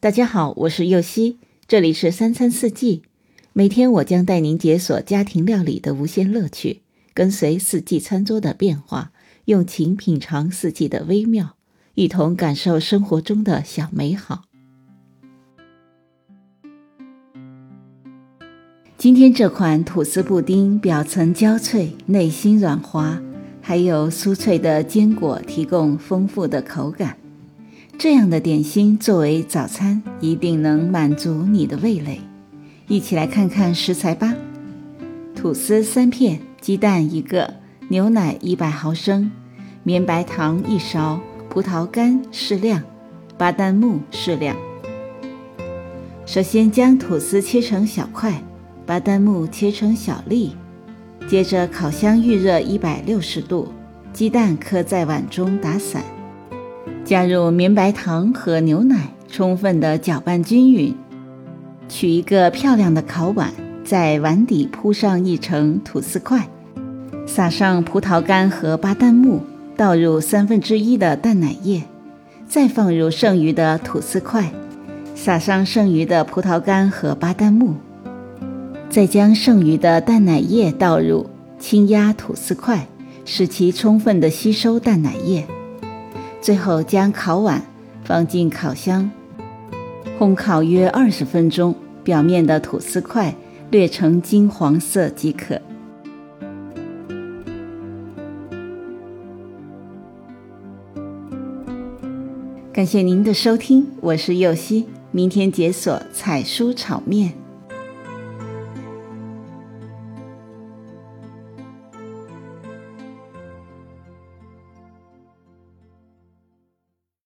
大家好，我是右希，这里是三餐四季。每天我将带您解锁家庭料理的无限乐趣，跟随四季餐桌的变化，用情品尝四季的微妙，一同感受生活中的小美好。今天这款吐司布丁，表层焦脆，内心软滑，还有酥脆的坚果提供丰富的口感。这样的点心作为早餐，一定能满足你的味蕾。一起来看看食材吧：吐司三片，鸡蛋一个，牛奶一百毫升，绵白糖一勺，葡萄干适量，巴旦木适量。首先将吐司切成小块，巴旦木切成小粒。接着烤箱预热一百六十度，鸡蛋磕在碗中打散。加入绵白糖和牛奶，充分的搅拌均匀。取一个漂亮的烤碗，在碗底铺上一层吐司块，撒上葡萄干和巴旦木，倒入三分之一的淡奶液，再放入剩余的吐司块，撒上剩余的葡萄干和巴旦木，再将剩余的淡奶液倒入，轻压吐司块，使其充分的吸收淡奶液。最后将烤碗放进烤箱，烘烤约二十分钟，表面的吐司块略呈金黄色即可。感谢您的收听，我是右希，明天解锁彩蔬炒面。